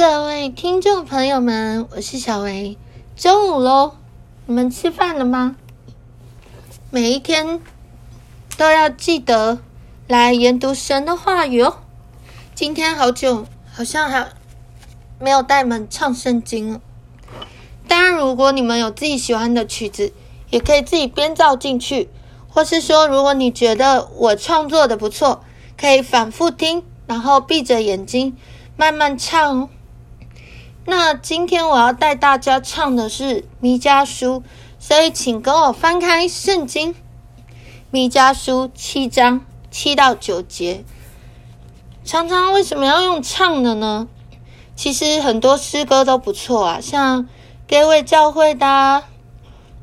各位听众朋友们，我是小维。周五喽，你们吃饭了吗？每一天都要记得来研读神的话语哦。今天好久，好像还没有带你们唱圣经了。当然，如果你们有自己喜欢的曲子，也可以自己编造进去，或是说，如果你觉得我创作的不错，可以反复听，然后闭着眼睛慢慢唱哦。那今天我要带大家唱的是弥迦书，所以请跟我翻开圣经，弥迦书七章七到九节。常常为什么要用唱的呢？其实很多诗歌都不错啊，像给位教会的，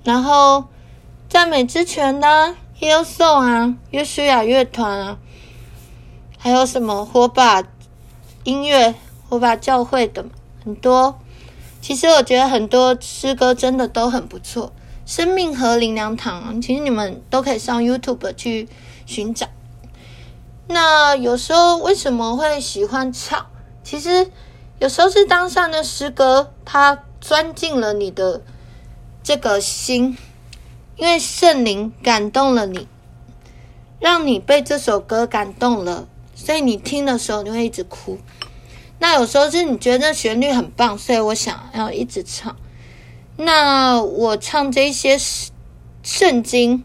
然后赞美之泉的 Hillsong 啊，约书亚乐团啊，还有什么火把音乐、火把教会的。很多，其实我觉得很多诗歌真的都很不错。生命河灵良堂，其实你们都可以上 YouTube 去寻找。那有时候为什么会喜欢唱？其实有时候是当下的诗歌，它钻进了你的这个心，因为圣灵感动了你，让你被这首歌感动了，所以你听的时候你会一直哭。那有时候是你觉得旋律很棒，所以我想要一直唱。那我唱这些圣经，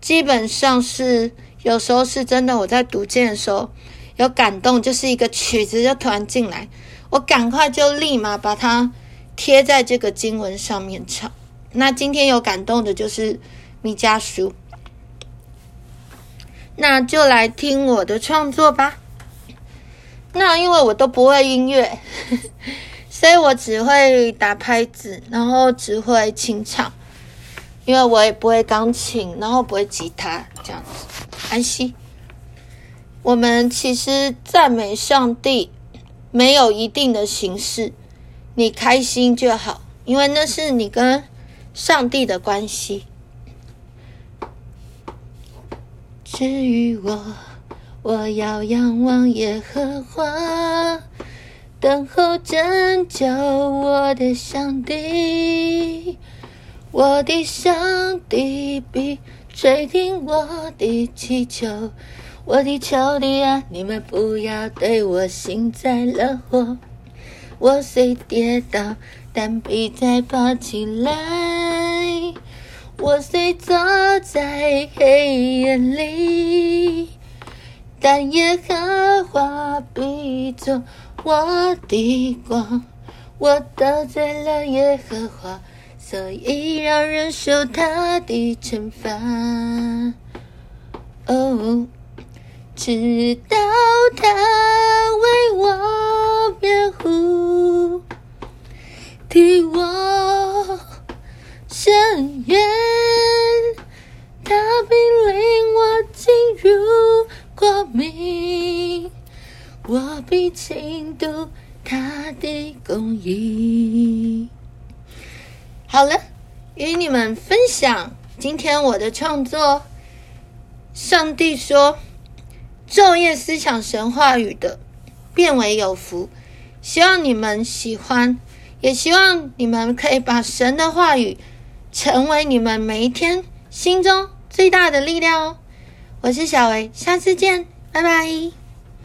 基本上是有时候是真的。我在读经的时候有感动，就是一个曲子就突然进来，我赶快就立马把它贴在这个经文上面唱。那今天有感动的就是米迦书，那就来听我的创作吧。那因为我都不会音乐，所以我只会打拍子，然后只会清唱。因为我也不会钢琴，然后不会吉他，这样子。安息。我们其实赞美上帝没有一定的形式，你开心就好，因为那是你跟上帝的关系。至于我。我要仰望耶和华，等候拯救我的上帝。我的上帝必垂听我的祈求，我的仇敌啊，你们不要对我幸灾乐祸。我虽跌倒，但必再爬起来。我虽坐在黑暗里。但耶和华必作我的光，我得罪了耶和华，所以让人受他的惩罚。哦，直到他为我辩护，替我伸冤，他必领我进入。光明，我必倾读他的公义。好了，与你们分享今天我的创作。上帝说：“昼夜思想神话语的，变为有福。”希望你们喜欢，也希望你们可以把神的话语成为你们每一天心中最大的力量哦。我是小维，下次见，拜拜。